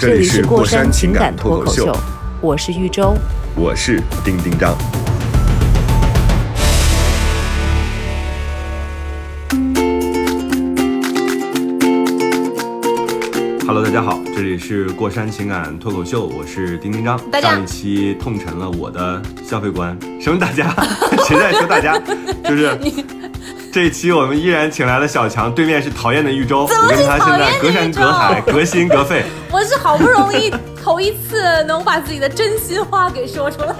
这这里里是过山山情感感脱口秀，我是玉州。我是丁丁张。Hello，大家好，这里是过山情感脱口秀，我是丁丁张。上一期痛陈了我的消费观，什么大家？谁在说大家？就是 这一期我们依然请来了小强，对面是讨厌的玉州，我跟他现在隔山隔海，隔心隔肺。我是好不容易头一次能把自己的真心话给说出来。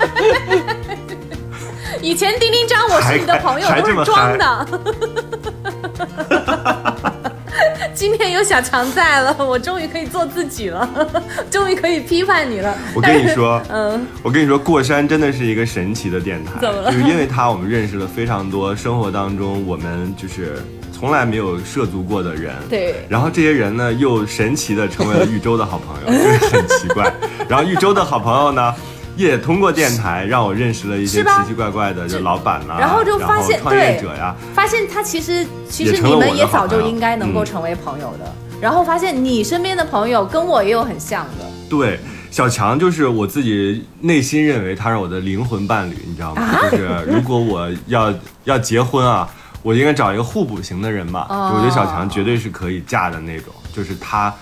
以前丁丁张我是你的朋友都是装的，今天有小强在了，我终于可以做自己了，终于可以批判你了。我跟你说，嗯，我跟你说，过山真的是一个神奇的电台，怎么了就是因为它，我们认识了非常多生活当中我们就是从来没有涉足过的人。对然后这些人呢，又神奇的成为了 豫州的好朋友，就是很奇怪。然后豫州的好朋友呢。也通过电台让我认识了一些奇奇怪怪的，就老板呐、然后就发现创业对者呀，发现他其实其实你们也早就应该能够嗯成为朋友的，然后发现你身边的朋友跟我也有很像的。对，小强就是我自己内心认为他是我的灵魂伴侣，你知道吗？啊就是如果我要要结婚啊，我应该找一个互补型的人吧。哦就我觉得小强绝对是可以嫁的那种，就是他。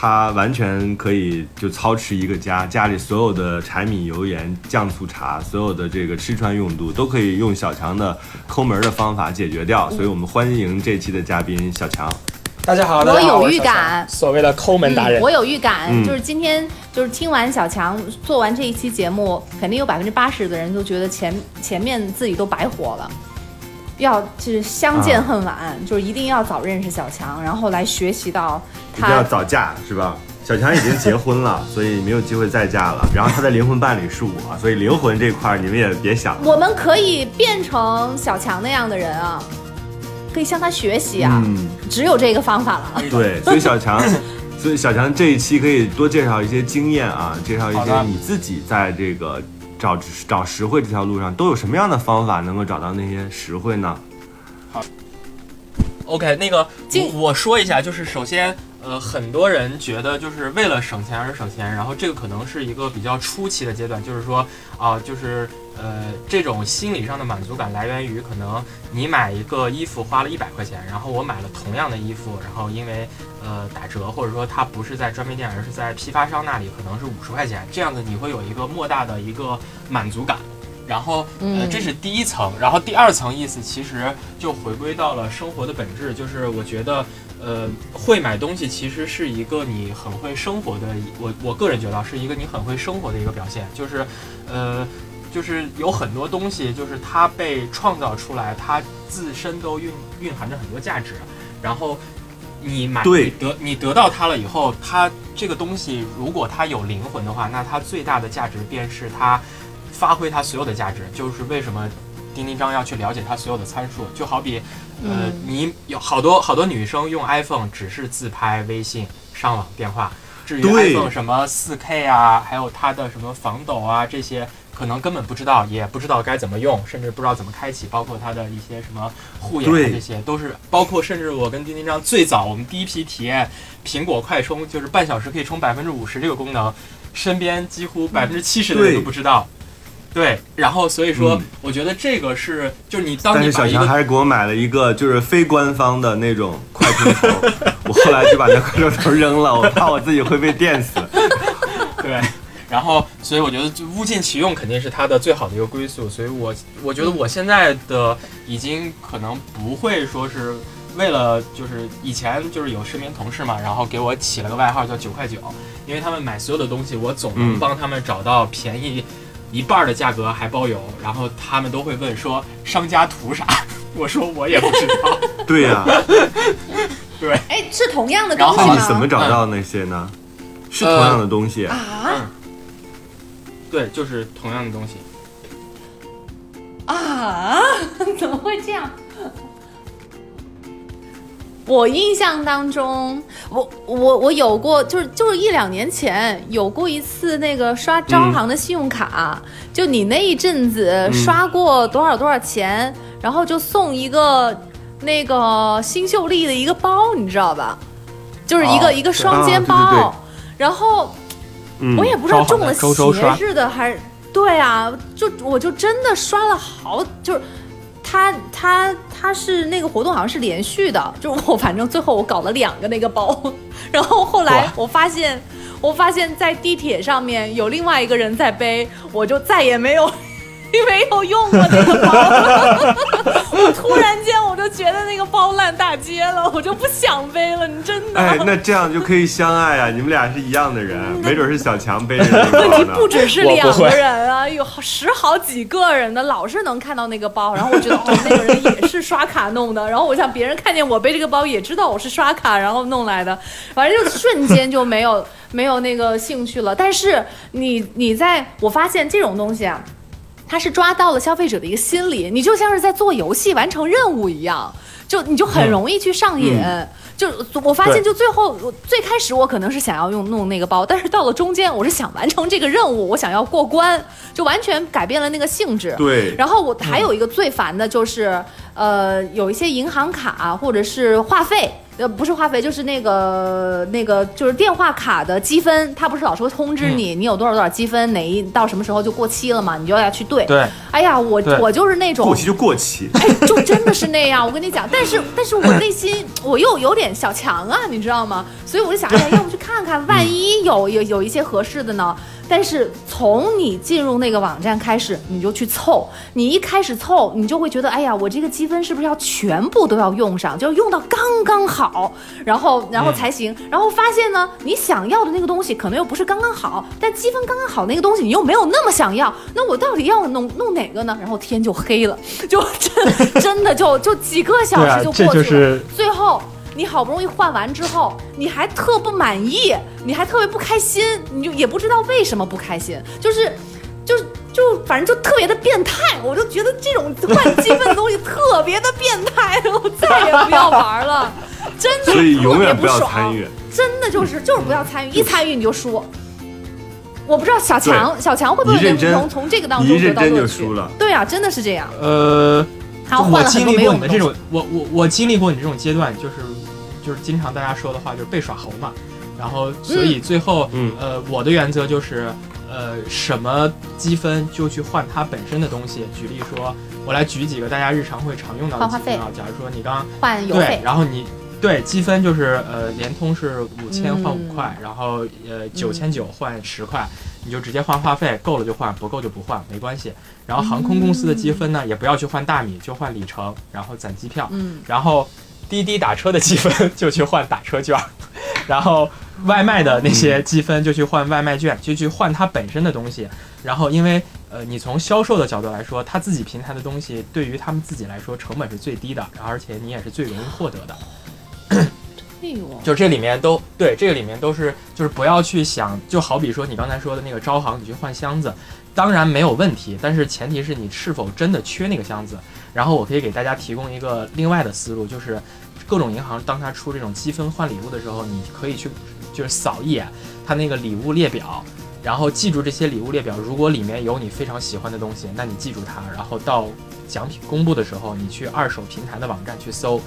他完全可以就操持一个家，家里所有的柴米油盐酱醋茶，所有的这个吃穿用度都可以用小强的抠门的方法解决掉。所以我们欢迎这期的嘉宾小强。大家好，我有预感所谓的抠门达人嗯，我，有预感，嗯就是今天就是听完小强做完这一期节目，肯定有百分之八十的人都觉得前前面自己都白活了。要就是相见恨晚，就是一定要早认识小强，然后来学习到一定要早嫁是吧？小强已经结婚了，所以没有机会再嫁了。然后他的灵魂伴侣是我，所以灵魂这块儿你们也别想。我们可以变成小强那样的人啊，可以向他学习啊，嗯，只有这个方法了。对，所以小强，所以小强这一期可以多介绍一些经验啊，介绍一些你自己在这个找找实惠这条路上都有什么样的方法能够找到那些实惠呢？好 OK，那个进我我说一下，就是首先，呃，很多人觉得就是为了省钱而省钱，然后这个可能是一个比较初期的阶段，就是说啊、就是呃，这种心理上的满足感来源于可能你买一个衣服花了一百块钱，然后我买了同样的衣服，然后因为呃打折或者说它不是在专卖店，而是在批发商那里，可能是五十块钱，这样子你会有一个莫大的一个满足感。然后，呃，嗯。这是第一层，然后第二层意思其实就回归到了生活的本质，就是我觉得，呃，会买东西其实是一个你很会生活的，我我个人觉得是一个你很会生活的一个表现，就是，呃，就是有很多东西，就是它被创造出来，它自身都蕴蕴含着很多价值，然后你买对。你得你得到它了以后，它这个东西如果它有灵魂的话，那它最大的价值便是它发挥它所有的价值，就是为什么丁丁张要去了解它所有的参数，就好比，呃，嗯你有好多好多女生用 iPhone 只是自拍、微信、上网、电话，至于 iPhone 什么 4K 啊，还有它的什么防抖啊这些。可能根本不知道，也不知道该怎么用，甚至不知道怎么开启，包括它的一些什么护眼啊这些，都是包括甚至我跟丁丁张最早我们第一批体验苹果快充，就是半小时可以充百分之五十这个功能，身边几乎百分之七十的人都不知道。对，然后所以说，嗯。我觉得这个是，就是你当但是小强还是给我买了一个就是非官方的那种快充头，我后来就把那快充头扔了，我怕我自己会被电死。对，然后所以我觉得就物尽其用肯定是它的最好的一个归宿，所以我我觉得我现在的已经可能不会说是为了就是以前就是有身边同事嘛，然后给我起了个外号叫九块九，因为他们买所有的东西，我总能嗯。帮他们找到便宜一半的价格还包邮，然后他们都会问说商家图啥，我说我也不知道，对呀、对哎，是同样的东西吗？那你怎么找到那些呢？是同样的东西，啊？对，就是同样的东西。啊，怎么会这样？我印象当中，我我我有过，就是就是一两年前有过一次那个刷招行的信用卡，就你那一阵子刷过多少多少钱，然后就送一个那个新秀丽的一个包，你知道吧？就是一个、哦一个双啊肩包，对对对然后嗯我也不知道中了邪似的还是对啊，就我就真的刷了好，就是他他他是那个活动好像是连续的，就是我反正最后我搞了两个那个包，然后后来我发现我发现在地铁上面有另外一个人在背，我就再也没有。没有用过那个包了，我突然间我就觉得那个包烂大街了，我就不想背了。你真的？哎，那这样就可以相爱啊！你们俩是一样的人，没准是小强背着那个问题。不只是两个人啊，有十好几个人的，老是能看到那个包，然后我觉得哦，那个人也是刷卡弄的，然后我想别人看见我背这个包，也知道我是刷卡然后弄来的，反正就瞬间就没有没有那个兴趣了。但是你你在我发现这种东西啊。它是抓到了消费者的一个心理，你就像是在做游戏完成任务一样，就你就很容易去上瘾。就我发现，就最后我最开始我可能是想要用弄那个包，但是到了中间我是想完成这个任务，我想要过关，就完全改变了那个性质。对，然后我还有一个最烦的就是，呃，有一些银行卡或者是话费，呃，不是话费，就是那个那个就是电话卡的积分，它不是老是会通知你，你有多少多少积分，哪一到什么时候就过期了嘛，你就要去对。对，哎呀，我我就是那种过期就过期。哎，就真的是那样。我跟你讲，但是但是我内心我又有点小强啊，你知道吗？所以我就想，哎呀，要不去看看，万一有有有一些合适的呢？但是从你进入那个网站开始，你就去凑，你一开始凑，你就会觉得，哎呀，我这个积分是不是要全部都要用上，就是用到刚刚好，然后然后才行。然后发现呢，你想要的那个东西可能又不是刚刚好，但积分刚刚好那个东西你又没有那么想要，那我到底要弄弄哪个呢？然后天就黑了，就真真的就就几个小时就过去了，啊就是最后。你好不容易换完之后，你还特不满意，你还特别不开心，你就也不知道为什么不开心，就是，就就反正就特别的变态，我就觉得这种换积分的东西特别的变态，我再也不要玩了，真的所以永远不要特别爽参与。真的就是就是不要参与，一参与你就输。我不知道小强小强会不会能从这个当一中得到乐趣输了？对啊，真的是这样。呃，他换了很我经历多没用的过你的这种，我我我经历过你这种阶段，就是就是经常大家说的话就是被耍猴嘛，然后所以最后、嗯呃我的原则就是呃什么积分就去换它本身的东西。举例说，我来举几个大家日常会常用到的积分啊，假如说你刚换邮对费，，然后你。对，积分就是呃，联通是五千换五嗯块，然后呃九千九换十块，你就直接换话费，够了就换，不够就不换，没关系。然后航空公司的积分呢，也不要去换大米，就换里程，然后攒机票。嗯，然后滴滴打车的积分 就去换打车券儿，然后外卖的那些积分就去换外卖券，就去换它本身的东西。然后因为呃，你从销售的角度来说，他自己平台的东西对于他们自己来说成本是最低的，而且你也是最容易获得的。就这里面都对，这个里面都是就是不要去想，就好比说你刚才说的那个招行，你去换箱子，当然没有问题，但是前提是你是否真的缺那个箱子。然后我可以给大家提供一个另外的思路，就是各种银行当它出这种积分换礼物的时候，你可以去就是扫一眼它那个礼物列表。然后记住这些礼物列表，如果里面有你非常喜欢的东西，那你记住它。然后到奖品公布的时候，你去二手平台的网站去搜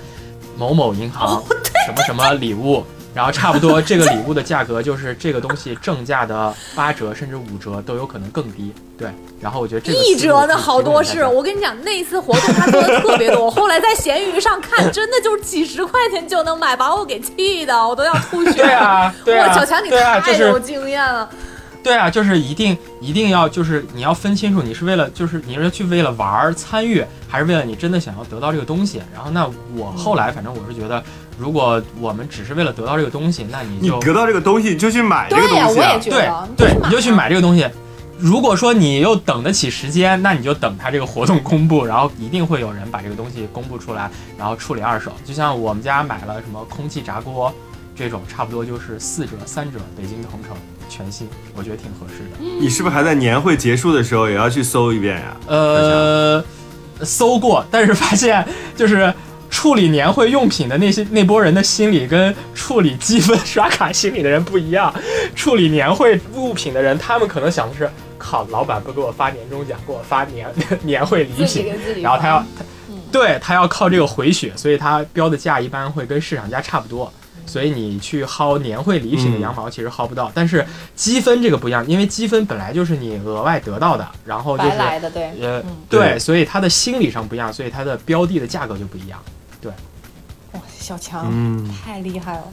某某银行什么什么礼物，然后差不多这个礼物的价格就是这个东西正价的八折甚至五折都有可能更低。对，然后我觉得这个一折的好多是，我跟你讲，那一次活动他做的特别多，我后来在闲鱼上看，真的就是几十块钱就能买，把我给气的，我都要吐血。对啊，对啊，哇，小强你太有经验了。对啊，就是一定一定要就是你要分清楚，你是为了就是你是去为了玩儿参与，还是为了你真的想要得到这个东西。然后那我后来反正我是觉得，如果我们只是为了得到这个东西，那你就你得到这个东西你就去买这个、东西啊我也。觉对得，对，你就去买这个东西。如果说你又等得起时间，那你就等它这个活动公布，然后一定会有人把这个东西公布出来，然后处理二手。就像我们家买了什么空气炸锅，这种差不多就是四折、三折，北京同城全新，我觉得挺合适的。你是不是还在年会结束的时候也要去搜一遍呀？呃，搜过，但是发现就是处理年会用品的那些那波人的心理跟处理积分刷卡心理的人不一样。处理年会物品的人，他们可能想的是：靠，老板不给我发年终奖，给我发年 年会礼品，然后他要对他要靠这个回血，所以他标的价一般会跟市场价差不多。所以你去薅年会礼品的羊毛，其实薅不到。但是积分这个不一样，因为积分本来就是你额外得到的，然后就是白来的，对，呃，嗯对，对所以它的心理上不一样，所以它的标的的价格就不一样。哇，小强、嗯，太厉害了。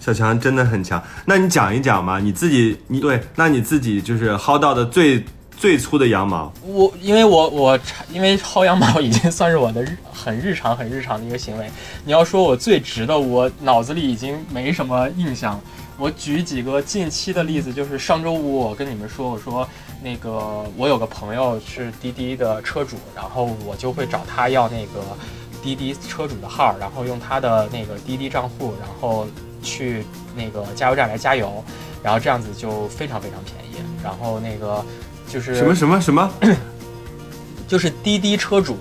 小强真的很强。那你讲一讲嘛，你自己，你对，那你自己就是薅到的最最粗的羊毛，我因为我我因为薅羊毛已经算是我的日很日常很日常的一个行为。你要说我最直的，我脑子里已经没什么印象。我举几个近期的例子，就是上周五我跟你们说，我说那个我有个朋友是滴滴的车主，然后我就会找他要那个滴滴车主的号，然后用他的那个滴滴账户，然后去那个加油站来加油，然后这样子就非常非常便宜。然后那个就是什么什么什么？就是滴滴车主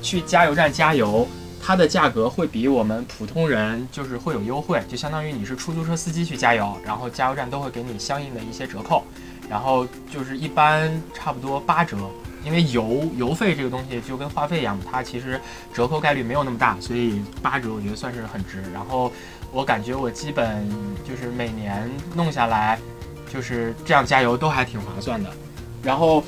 去加油站加油，它的价格会比我们普通人就是会有优惠，就相当于你是出租车司机去加油，然后加油站都会给你相应的一些折扣，然后就是一般差不多八折。因为油油费这个东西就跟话费一样，它其实折扣概率没有那么大，所以八折我觉得算是很值。然后我感觉我基本就是每年弄下来，就是这样加油都还挺划算的。然后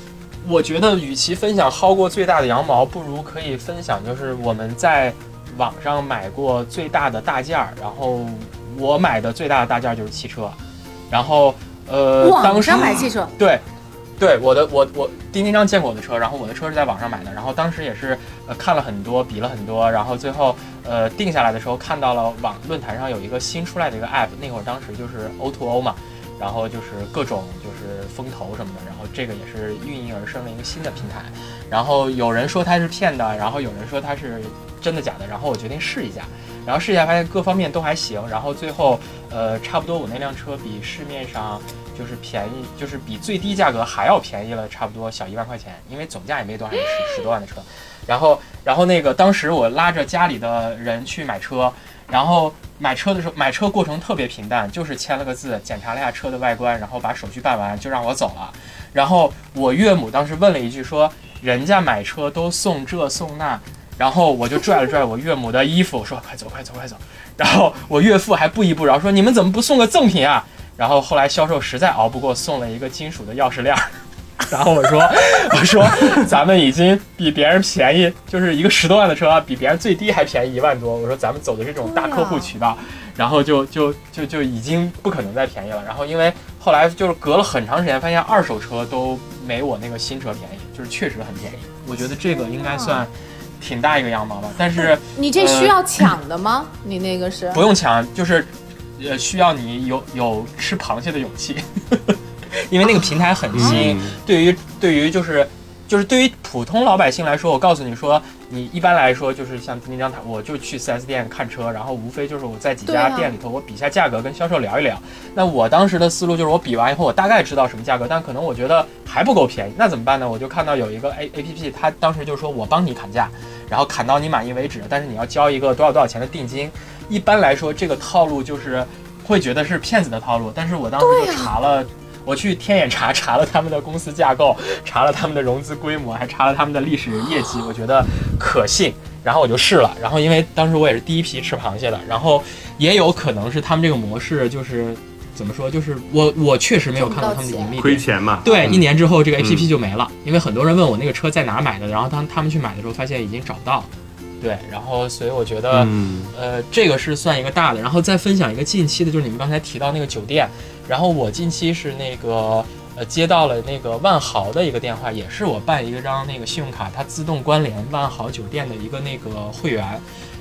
我觉得，与其分享薅过最大的羊毛，不如可以分享就是我们在网上买过最大的大件儿。然后我买的最大的大件儿就是汽车，然后呃，当网时上买汽车，对，对，我的我我丁丁章见过我的车，然后我的车是在网上买的，然后当时也是呃看了很多，比了很多，然后最后呃定下来的时候看到了网论坛上有一个新出来的一个 app，那会儿当时就是 O to O 嘛，然后就是各种就是风投什么的，然后这个也是运营而生的一个新的平台，然后有人说它是骗的，然后有人说它是真的假的，然后我决定试一下，然后试一下发现各方面都还行，然后最后呃差不多我那辆车比市面上就是便宜，就是比最低价格还要便宜了，差不多小一万块钱，因为总价也没多少，十十多万的车。然后，然后那个当时我拉着家里的人去买车，然后买车的时候，买车过程特别平淡，就是签了个字，检查了一下车的外观，然后把手续办完就让我走了。然后我岳母当时问了一句说，人家买车都送这送那。然后我就拽了拽我岳母的衣服，说：“快走，快走，快走！”然后我岳父还不依不饶，说：“你们怎么不送个赠品啊？”然后后来销售实在熬不过，送了一个金属的钥匙链儿。然后我说：“ 我说咱们已经比别人便宜，就是一个十多万的车，比别人最低还便宜一万多。我说咱们走的这种大客户渠道，然后就就就就已经不可能再便宜了。然后因为后来就是隔了很长时间，发现二手车都没我那个新车便宜，就是确实很便宜。我觉得这个应该算挺大一个羊毛吧，但是。你这需要抢的吗？你那个是不用抢，就是呃需要你有有吃螃蟹的勇气，因为那个平台很新。嗯对于对于就是就是对于普通老百姓来说，我告诉你说，你一般来说就是像丁丁章他，我就去 4S 店看车，然后无非就是我在几家店里头，我比一下价格，跟销售聊一聊。那我当时的思路就是，我比完以后，我大概知道什么价格，但可能我觉得还不够便宜，那怎么办呢？我就看到有一个 A A P P，它当时就说我帮你砍价，然后砍到你满意为止，但是你要交一个多少多少钱的定金。一般来说，这个套路就是会觉得是骗子的套路，但是我当时就查了。我去天眼查查了他们的公司架构，查了他们的融资规模，还查了他们的历史业绩，我觉得可信，然后我就试了。然后因为当时我也是第一批吃螃蟹的，然后也有可能是他们这个模式就是怎么说，就是我我确实没有看到他们的盈利。亏钱嘛？对，嗯一年之后这个 A P P 就没了，因为很多人问我那个车在哪买的，然后当他们去买的时候发现已经找不到了。对，然后所以我觉得，嗯。呃，这个是算一个大的，然后再分享一个近期的，就是你们刚才提到那个酒店，然后我近期是那个呃接到了那个万豪的一个电话，也是我办一个张那个信用卡，它自动关联万豪酒店的一个那个会员。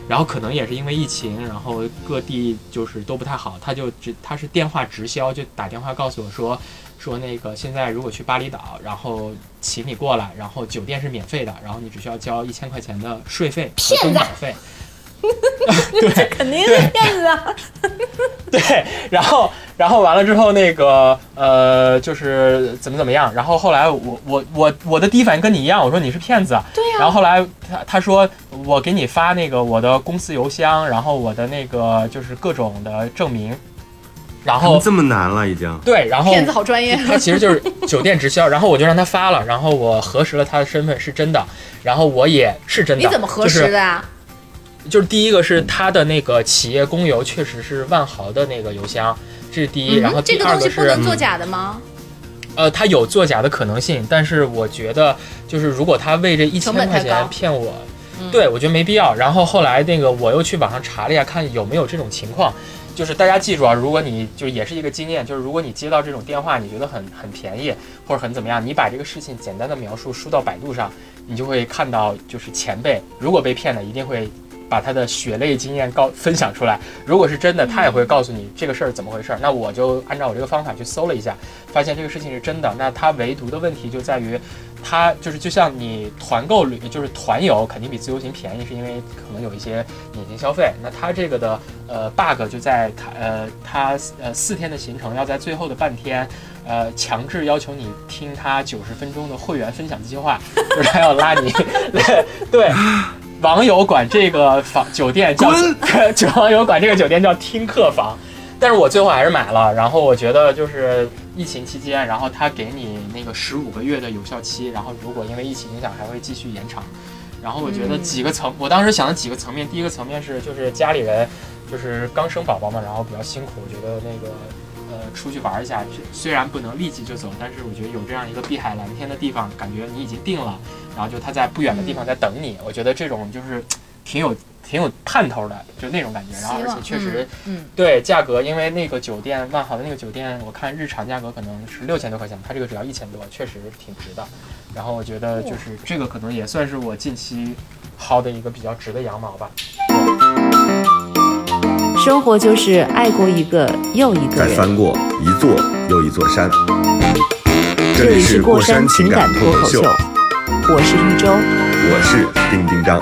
然后可能也是因为疫情，然后各地就是都不太好，他就直他是电话直销，就打电话告诉我说，说那个现在如果去巴厘岛，然后请你过来，然后酒店是免费的，然后你只需要交一千块钱的税费和骗子登岛费。对肯定是骗子啊！对，然后然后完了之后那个呃就是怎么怎么样，然后后来我我我我的第一反应跟你一样，我说你是骗子，对呀、然后后来他他说我给你发那个我的公司邮箱，然后我的那个就是各种的证明，然后这么难了已经。对，然后骗子好专业。他其实就是酒店直销，然后我就让他发了，然后我核实了他的身份是真的，然后我也是真的。你怎么核实的啊？就是？就是第一个是他的那个企业公邮确实是万豪的那个邮箱，这是第一。然后第二个是东西不能作假的吗？呃，他有作假的可能性，但是我觉得就是如果他为这一千块钱骗我，嗯对我觉得没必要。然后后来那个我又去网上查了一下，看有没有这种情况。就是大家记住啊，如果你就也是一个经验，就是如果你接到这种电话，你觉得很很便宜或者很怎么样，你把这个事情简单的描述输到百度上，你就会看到就是前辈如果被骗了，一定会把他的血泪经验告分享出来。如果是真的，他也会告诉你这个事儿怎么回事儿。那我就按照我这个方法去搜了一下，发现这个事情是真的。那它唯独的问题就在于，它就是就像你团购旅，就是团游肯定比自由行便宜，是因为可能有一些隐形消费。那它这个的呃 bug 就在它呃它呃四天的行程要在最后的半天。呃，强制要求你听他九十分钟的会员分享计划，就是他要拉你，对，网友管这个房酒店叫，就 网友管这个酒店叫听客房，但是我最后还是买了。然后我觉得就是疫情期间，然后他给你那个十五个月的有效期，然后如果因为疫情影响还会继续延长。然后我觉得几个层，我当时想的几个层面，第一个层面是就是家里人就是刚生宝宝嘛，然后比较辛苦，我觉得那个呃出去玩一下，虽然不能立即就走，但是我觉得有这样一个碧海蓝天的地方，感觉你已经定了，然后就他在不远的地方在等你，我觉得这种就是挺有挺有盼头的，就那种感觉。然后而且确实，嗯，对价格，因为那个酒店万豪的那个酒店，我看日常价格可能是六千多块钱，它这个只要一千多，确实挺值的。然后我觉得就是这个可能也算是我近期薅的一个比较值的羊毛吧。生活就是爱过一个又一个人。再翻过一座又一座山。这里是过山情感脱口秀，我是玉州。我是丁丁张。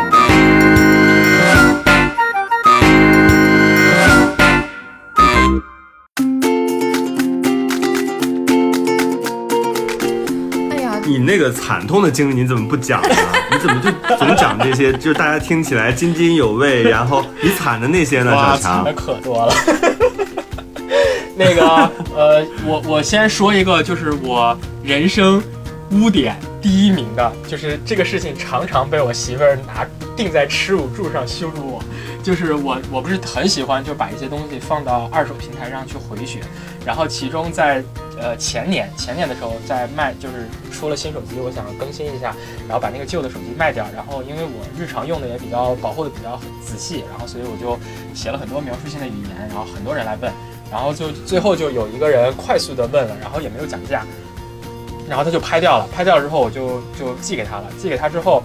哎呀，你那个惨痛的经历你怎么不讲呢？你怎么就总讲这些？就是大家听起来津津有味，然后你惨的那些呢？哇，小强惨的，可多了。那个呃，我我先说一个，就是我人生污点第一名的，就是这个事情常常被我媳妇儿拿钉在耻辱柱上羞辱我。就是我我不是很喜欢就把一些东西放到二手平台上去回血，然后其中在呃前年前年的时候在卖，就是出了新手机，我想更新一下，然后把那个旧的手机卖掉，然后因为我日常用的也比较保护的比较仔细，然后所以我就写了很多描述性的语言，然后很多人来问，然后就最后就有一个人快速的问了，然后也没有讲价，然后他就拍掉了，拍掉了之后我就就寄给他了，寄给他之后，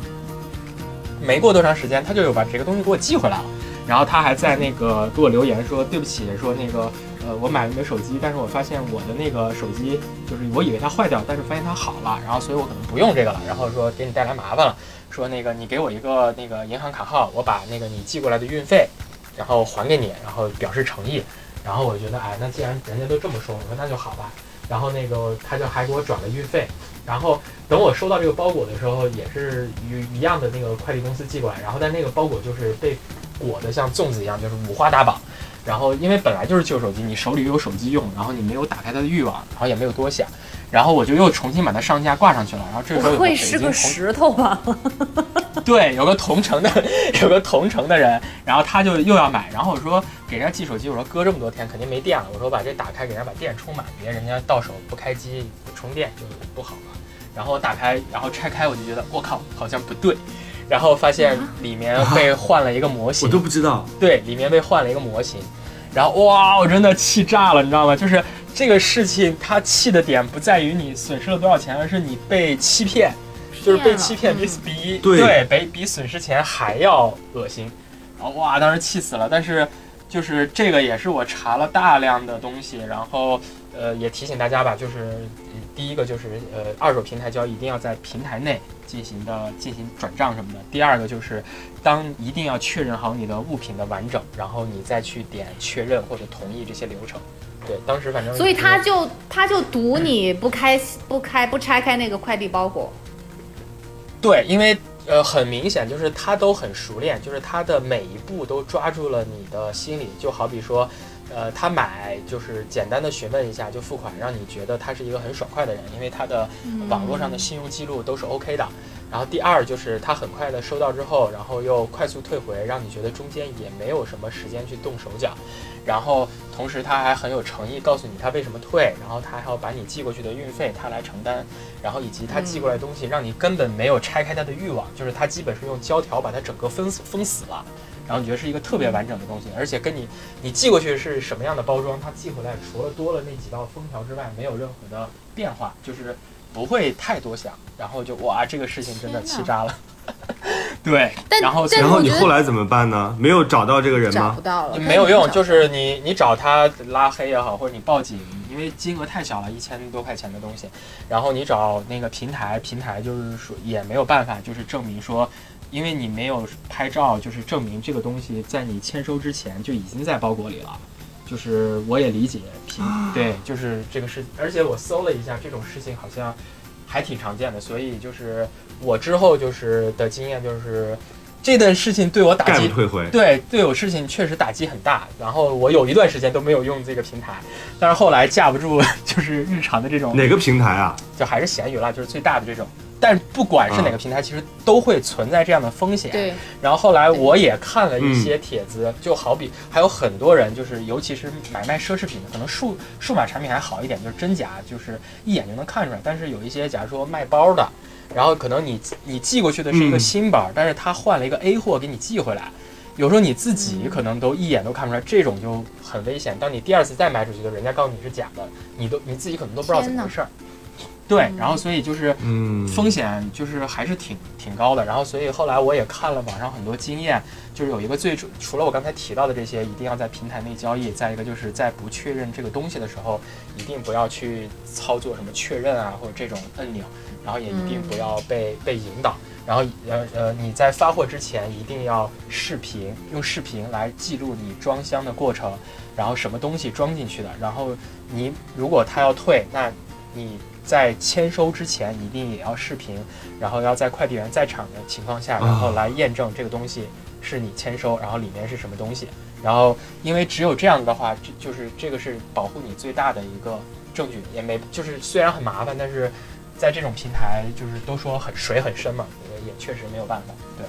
没过多长时间他就有把这个东西给我寄回来了，然后他还在那个给我留言说对不起，说那个呃我买了你的手机，但是我发现我的那个手机就是我以为它坏掉，但是发现它好了，然后所以我可能不用这个了，然后说给你带来麻烦了，说那个你给我一个那个银行卡号，我把那个你寄过来的运费，然后还给你，然后表示诚意。然后我觉得，哎，那既然人家都这么说，我说那就好吧。然后那个他就还给我转了运费。然后等我收到这个包裹的时候，也是一一样的那个快递公司寄过来。然后但那个包裹就是被裹得像粽子一样，就是五花大绑。然后因为本来就是旧手机，你手里又有手机用，然后你没有打开它的欲望，然后也没有多想。然后我就又重新把它上架挂上去了。然后这个时候有不会是个石头吧？对，有个同城的，有个同城的人，然后他就又要买，然后我说给人家寄手机，我说搁这么多天肯定没电了，我说把这打开给人家把电充满，别人家到手不开机不充电就不好了。然后我打开，然后拆开，我就觉得我靠，好像不对，然后发现里面被换了一个模型我，都不知道。对，里面被换了一个模型，然后哇，我真的气炸了，你知道吗？就是这个事情，它气的点不在于你损失了多少钱，而是你被欺骗，就是被欺骗比嗯比对比比损失钱还要恶心。然后哇，当时气死了。但是就是这个也是我查了大量的东西，然后呃也提醒大家吧，就是第一个就是呃二手平台交易一定要在平台内进行的进行转账什么的。第二个就是当一定要确认好你的物品的完整，然后你再去点确认或者同意这些流程。对，当时反正所以他就他就赌你不开不开不拆开那个快递包裹。对，因为呃很明显就是他都很熟练，就是他的每一步都抓住了你的心理，就好比说。呃，他买就是简单的询问一下就付款，让你觉得他是一个很爽快的人，因为他的网络上的信用记录都是 OK 的。然后第二就是他很快的收到之后，然后又快速退回，让你觉得中间也没有什么时间去动手脚。然后同时他还很有诚意，告诉你他为什么退，然后他还要把你寄过去的运费他来承担，然后以及他寄过来的东西让你根本没有拆开他的欲望，就是他基本是用胶条把它整个封死封死了。然后你觉得是一个特别完整的东西，而且跟你你寄过去是什么样的包装，它寄回来除了多了那几道封条之外，没有任何的变化，就是不会太多想。然后就哇，这个事情真的气炸了。对，然后然后你后来怎么办呢？没有找到这个人吗找不？到了，没有用，就是你你找他拉黑也好，或者你报警，因为金额太小了，一千多块钱的东西，然后你找那个平台，平台就是说也没有办法，就是证明说。因为你没有拍照，就是证明这个东西在你签收之前就已经在包裹里了。就是我也理解，平对，就是这个事，而且我搜了一下，这种事情好像还挺常见的，所以就是我之后就是的经验就是，这件事情对我打击退回。对，对我事情确实打击很大。然后我有一段时间都没有用这个平台，但是后来架不住 就是日常的这种，哪个平台啊？就还是闲鱼了，就是最大的这种。但不管是哪个平台，其实都会存在这样的风险。对，然后后来我也看了一些帖子，就好比还有很多人，就是尤其是买卖奢侈品的，可能数数码产品还好一点，就是真假就是一眼就能看出来。但是有一些，假如说卖包的，然后可能你你寄过去的是一个嗯新包，但是他换了一个 A 货给你寄回来，有时候你自己可能都一眼都看不出来，这种就很危险。当你第二次再卖出去的时候，人家告诉你是假的，你都你自己可能都不知道怎么回事儿。对，然后所以就是嗯，风险就是还是挺挺高的。然后所以后来我也看了网上很多经验，就是有一个最主除了我刚才提到的这些，一定要在平台内交易，再一个就是在不确认这个东西的时候，一定不要去操作什么确认啊或者这种按钮，然后也一定不要被、被引导。然后呃呃，你在发货之前一定要视频，用视频来记录你装箱的过程，然后什么东西装进去的。然后你如果他要退，那你在签收之前一定也要视频，然后要在快递员在场的情况下，然后来验证这个东西是你签收，然后里面是什么东西。然后因为只有这样的话，这就是这个是保护你最大的一个证据，也没就是虽然很麻烦，但是在这种平台就是都说很水很深嘛，也也确实没有办法。对。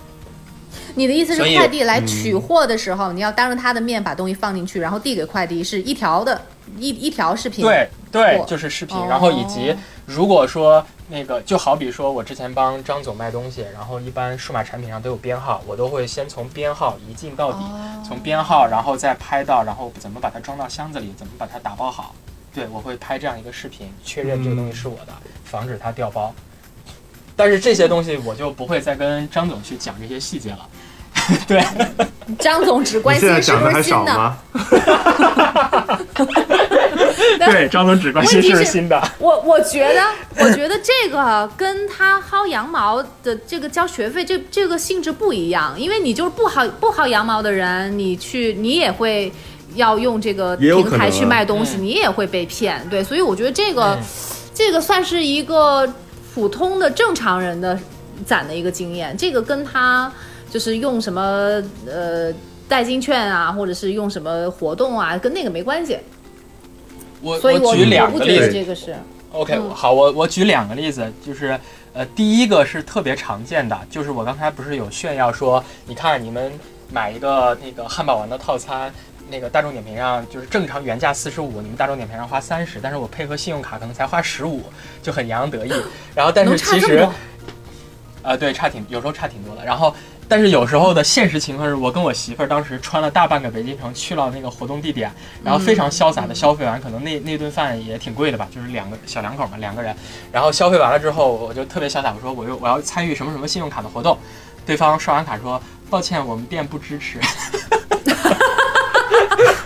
你的意思是快递来取货的时候，你要当着他的面把东西放进去，然后递给快递，是一条的一一条视频。对对，就是视频，哦然后以及如果说那个，就好比说我之前帮张总卖东西，然后一般数码产品上都有编号，我都会先从编号一进到底，哦从编号然后再拍到，然后怎么把它装到箱子里，怎么把它打包好。对，我会拍这样一个视频，确认这个东西是我的，防止它掉包。但是这些东西我就不会再跟张总去讲这些细节了。对，张总只关你现在心是不讲的还是新的。少吗？对，张总只关心 是不是新的。我我觉得，我觉得这个跟他薅羊毛的这个交学费这这个性质不一样，因为你就是不薅不薅羊毛的人，你去你也会要用这个平台去卖东西，嗯你也会被骗。对，所以我觉得这个、嗯这个算是一个普通的正常人的攒的一个经验，这个跟他就是用什么呃代金券啊，或者是用什么活动啊，跟那个没关系。我所以我举两个例子，这个是 OK，、嗯好，我我举两个例子，就是呃，第一个是特别常见的，就是我刚才不是有炫耀说，你看你们买一个那个汉堡王的套餐，那个大众点评上就是正常原价四十五，你们大众点评上花三十，但是我配合信用卡可能才花十五，就很洋洋得意。然后但是其实。呃，对，差挺，有时候差挺多的。然后，但是有时候的现实情况是我跟我媳妇儿当时穿了大半个北京城去了那个活动地点，然后非常潇洒的消费完，可能那那顿饭也挺贵的吧，就是两个小两口嘛，两个人。然后消费完了之后，我就特别潇洒，我说我又我要参与什么什么信用卡的活动，对方刷完卡说抱歉，我们店不支持。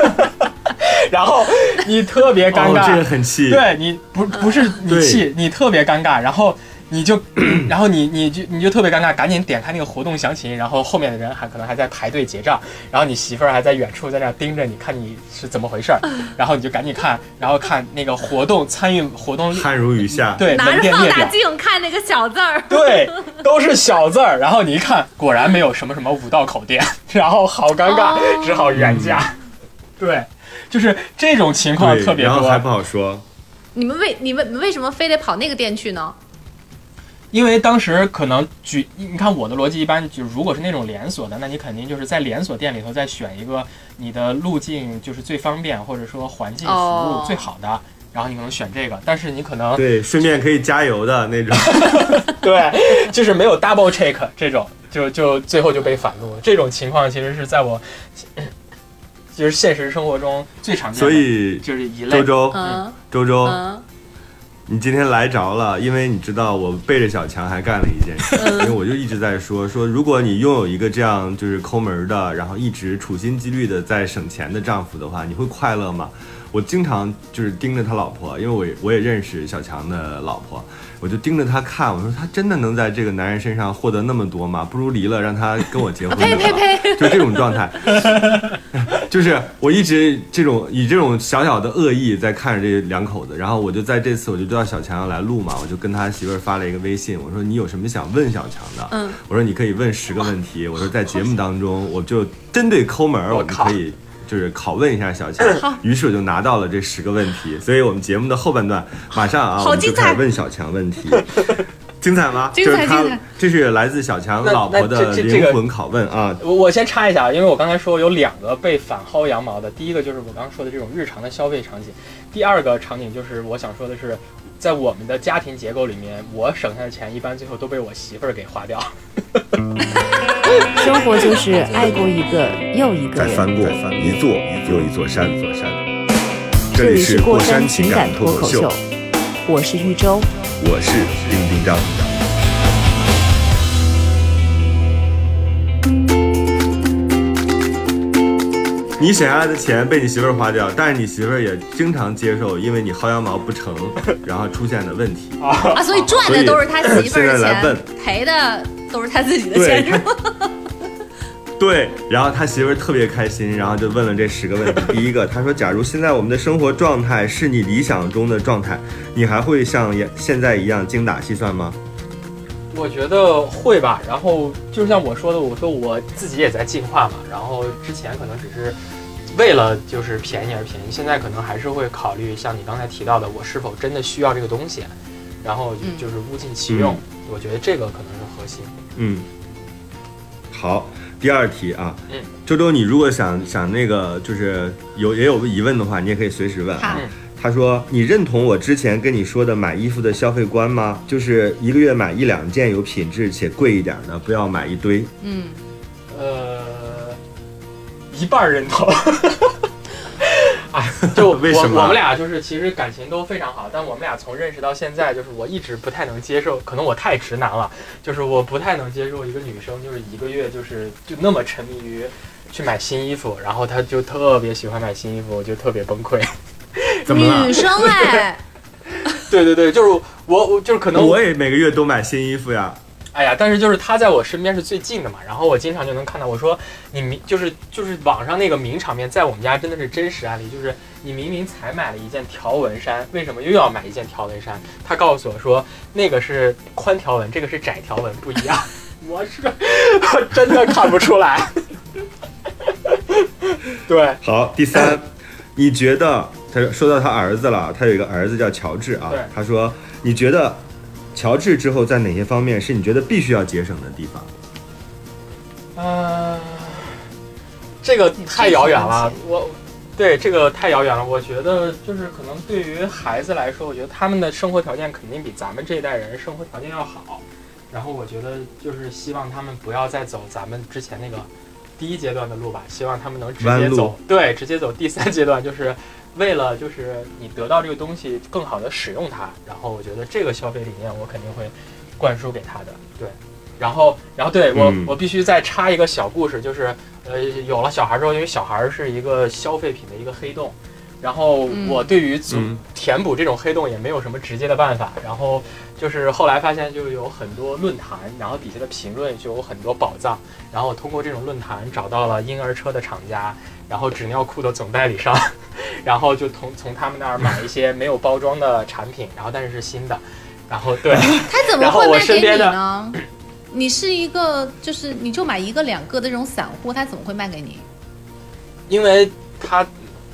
然后你特别尴哦，尬，这个很气。对你不不是你气，你特别尴尬，然后你就，然后你你就你就特别尴尬，赶紧点开那个活动详情，然后后面的人还可能还在排队结账，然后你媳妇儿还在远处在那儿盯着你看你是怎么回事儿，然后你就赶紧看，然后看那个活动参与活动汗如雨下。对门拿着放店。大镜看那个小字儿，对，都是小字儿，然后你一看，果然没有什么什么五道口店，然后好尴尬，哦只好原价。对，就是这种情况特别多。然后还不好说。你们为你们为什么非得跑那个店去呢？因为当时可能举，你看我的逻辑一般就如果是那种连锁的，那你肯定就是在连锁店里头再选一个你的路径就是最方便，或者说环境服哦务最好的，然后你可能选这个。但是你可能对，顺便可以加油的那种。对，就是没有 double check 这种，就就最后就被反录了。这种情况其实是在我就是现实生活中最常见的，所以就是一类。周周，嗯。周周，嗯。你今天来着了，因为你知道我背着小强还干了一件事，嗯。因为我就一直在说说，如果你拥有一个这样就是抠门的，然后一直处心积虑的在省钱的丈夫的话，你会快乐吗？我经常就是盯着他老婆，因为我也我也认识小强的老婆，我就盯着他看，我说他真的能在这个男人身上获得那么多吗？不如离了，让他跟我结婚得了。呸呸呸！就这种状态，就是我一直这种以这种小小的恶意在看着这两口子，然后我就在这次我就知道小强要来录嘛，我就跟他媳妇儿发了一个微信，我说你有什么想问小强的？嗯，我说你可以问十个问题，我说在节目当中我就针对抠门儿，我们可以。就是拷问一下小强，于是我就拿到了这十个问题，所以我们节目的后半段马上啊，我们就精彩开始问小强问题，精彩吗？精彩就是他精彩，这是来自小强老婆的灵魂拷问啊，我我先插一下，因为我刚才说有两个被反薅羊毛的，第一个就是我刚刚说的这种日常的消费场景，第二个场景就是我想说的是，在我们的家庭结构里面，我省下的钱一般最后都被我媳妇儿给花掉。生活就是爱过一个又一个人。再翻过一座又一座山。座山。这里是是过山情情感感脱口秀秀，，我是玉州。我是丁丁张。你省下来的钱被你媳妇儿花掉，但是你媳妇儿也经常接受因为你薅羊毛不成，然后出现的问题。啊，所以赚的都是他媳妇儿的钱，赔的都是他自己的对钱，是吗？对，然后他媳妇儿特别开心，然后就问了这十个问题。第一个，他说：“假如现在我们的生活状态是你理想中的状态，你还会像现在一样精打细算吗我觉得会吧，然后就像我说的，我说我自己也在进化嘛，然后之前可能只是为了就是便宜而便宜，现在可能还是会考虑像你刚才提到的，我是否真的需要这个东西，然后嗯就是物尽其用，我觉得这个可能是核心。？”嗯，好。第二题啊，嗯，周周，你如果想想那个就是有也有疑问的话，你也可以随时问啊。他说：“你认同我之前跟你说的买衣服的消费观吗？就是一个月买一两件有品质且贵一点的，不要买一堆。嗯，呃，一半儿认同。哎，就我为什么我们俩就是其实感情都非常好，但我们俩从认识到现在，就是我一直不太能接受，可能我太直男了，就是我不太能接受一个女生就是一个月就是就那么沉迷于去买新衣服，然后她就特别喜欢买新衣服，我就特别崩溃。怎么了女？生哎，对对对，就是我我就是可能我也每个月都买新衣服呀。哎呀，但是就是他在我身边是最近的嘛，然后我经常就能看到，我说你明就是就是网上那个名场面，在我们家真的是真实案例，就是你明明才买了一件条纹衫，为什么又要买一件条纹衫？他告诉我说那个是宽条纹，这个是窄条纹，不一样。我是我真的看不出来。对，好，第三，你觉得他说到他儿子了，他有一个儿子叫乔治啊对。他说，你觉得乔治之后在哪些方面是你觉得必须要节省的地方？嗯、这个太遥远了，我。对这个太遥远了，我觉得就是可能对于孩子来说，我觉得他们的生活条件肯定比咱们这一代人生活条件要好。然后我觉得就是希望他们不要再走咱们之前那个第一阶段的路吧，希望他们能直接走，对，直接走第三阶段，就是为了就是你得到这个东西更好的使用它。然后我觉得这个消费理念我肯定会灌输给他的，对。然后，然后对我，嗯我必须再插一个小故事，就是，呃，有了小孩之后，因为小孩是一个消费品的一个黑洞，然后嗯我对于足嗯填补这种黑洞也没有什么直接的办法。然后就是后来发现，就有很多论坛，然后底下的评论就有很多宝藏。然后通过这种论坛找到了婴儿车的厂家，然后纸尿裤的总代理商，然后就从从他们那儿买一些没有包装的产品，然后但是是新的。然后对，他怎么会卖给你呢？你是一个，就是你就买一个两个的这种散户，他怎么会卖给你？因为他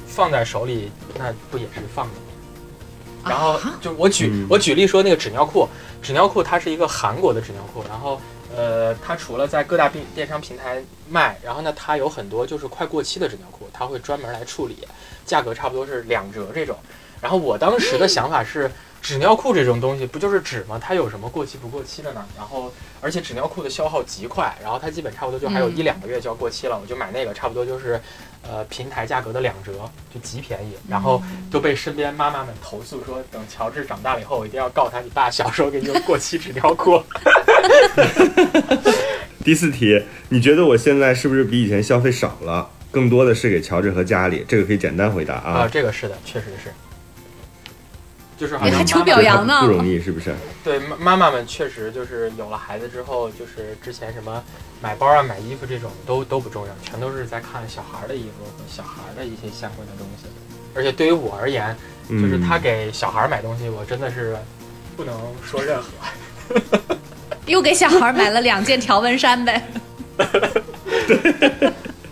放在手里，那不也是放着吗？然后啊就我举、嗯我举例说那个纸尿裤，纸尿裤它是一个韩国的纸尿裤，然后呃，它除了在各大电电商平台卖，然后呢，它有很多就是快过期的纸尿裤，它会专门来处理，价格差不多是两折这种。然后我当时的想法是，纸尿裤这种东西不就是纸吗？它有什么过期不过期的呢？然后而且纸尿裤的消耗极快，然后它基本差不多就还有嗯一两个月就要过期了，我就买那个，差不多就是呃平台价格的两折，就极便宜。然后就被身边妈妈们投诉说，等乔治长大了以后，我一定要告他，你爸小时候给你用过期纸尿裤。第四题，你觉得我现在是不是比以前消费少了？更多的是给乔治和家里，这个可以简单回答啊，啊。这个是的，确实是。就是还求表扬呢不容易是不是？对妈妈妈们确实就是有了孩子之后，就是之前什么买包啊、买衣服这种都都不重要，全都是在看小孩的衣服和小孩的一些相关的东西。而且对于我而言，就是嗯他给小孩买东西，我真的是不能说任何。又给小孩买了两件条纹衫呗。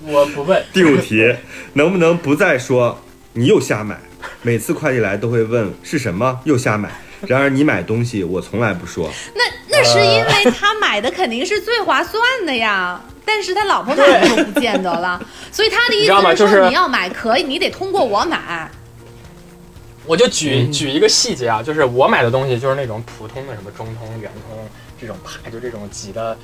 我不问，第五题，能不能不再说你又瞎买？每次快递来都会问是什么，又瞎买。然而你买东西，我从来不说。那那是因为他买的肯定是最划算的呀，但是他老婆买的就不见得了，所以他的意思说就是你要买可以，你得通过我买。我就举嗯举一个细节啊，就是我买的东西就是那种普通的什么中通、圆通这种牌，就这种挤的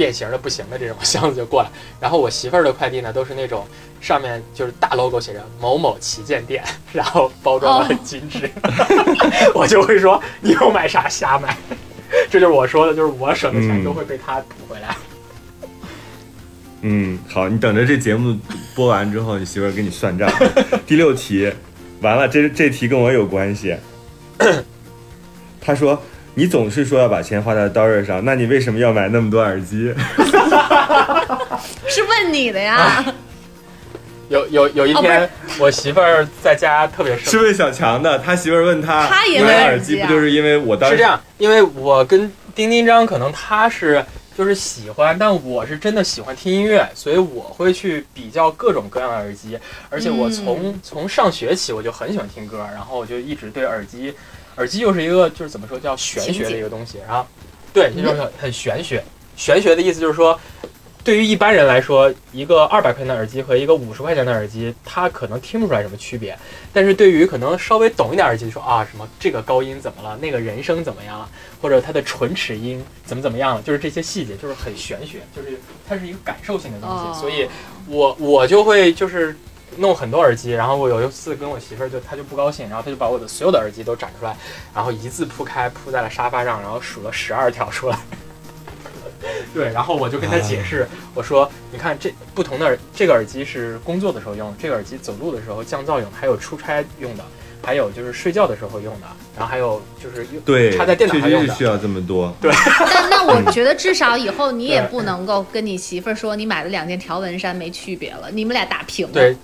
变形的不行的这种 箱子就过来。然后我媳妇儿的快递呢，都是那种上面就是大 logo 写着某某旗舰店，然后包装的很精致。我就会说你又买啥瞎买，这就是我说的，就是我省的钱嗯都会被他补回来。嗯，好，你等着这节目播完之后，你媳妇儿给你算账。第六题，完了，这这题跟我有关系。他说：“你总是说要把钱花在刀刃上，那你为什么要买那么多耳机？是问你的呀？有有有一天，我媳妇儿在家特别生是问小强的。他媳妇儿问他，他也买耳机啊不就是因为我当时是这样，因为我跟丁丁张可能他是就是喜欢，但我是真的喜欢听音乐，所以我会去比较各种各样的耳机，而且我嗯从、从上学起我就很喜欢听歌，然后我就一直对耳机，耳机又是一个就是怎么说叫玄学的一个东西，然后对，这就是很很玄学，玄学的意思就是说。对于一般人来说，一个二百块钱的耳机和一个五十块钱的耳机，他可能听不出来什么区别。但是对于可能稍微懂一点耳机，说啊什么这个高音怎么了，那个人声怎么样了，或者它的唇齿音怎么怎么样了，就是这些细节，就是很玄学，就是它是一个感受性的东西。哦所以我我就会就是弄很多耳机，然后我有一次跟我媳妇儿就她就不高兴，然后她就把我的所有的耳机都展出来，然后一字铺开铺在了沙发上，然后数了十二条出来。对，然后我就跟她解释，我说，你看这不同的耳，这个耳机是工作的时候用，这个耳机走路的时候降噪用，还有出差用的，还有就是睡觉的时候用的，然后还有就是用对，插在电脑上用的实需。要这么多。对 但那我觉得至少以后你也不能够跟你媳妇儿说你买了两件条纹衫没区别了，你们俩打平了。对，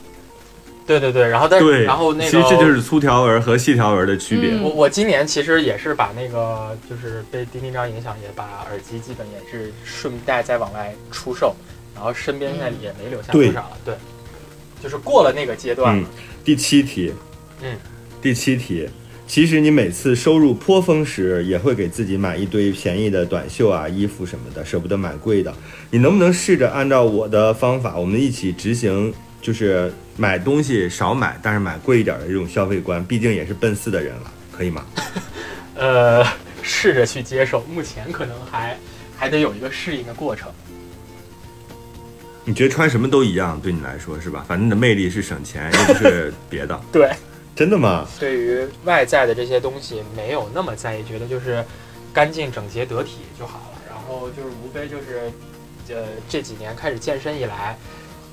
对对对，然后但是对，然后那个其实这就是粗条纹和细条纹的区别。嗯我我今年其实也是把那个就是被钉钉章影响，也把耳机基本也是顺带再往外出售，然后身边现在也没留下多少了，对，就是过了那个阶段嗯了。，第七题，嗯，第七题，其实你每次收入颇丰时，也会给自己买一堆便宜的短袖啊、衣服什么的，舍不得买贵的。你能不能试着按照我的方法，我们一起执行，就是买东西少买，但是买贵一点的这种消费观？毕竟也是奔四的人了，可以吗？呃，试着去接受，目前可能还还得有一个适应的过程。你觉得穿什么都一样，对你来说是吧？反正你的魅力是省钱，又不是别的。对，真的吗？对于外在的这些东西没有那么在意，觉得就是干净、整洁、得体就好了。然后就是无非就是，呃，这几年开始健身以来，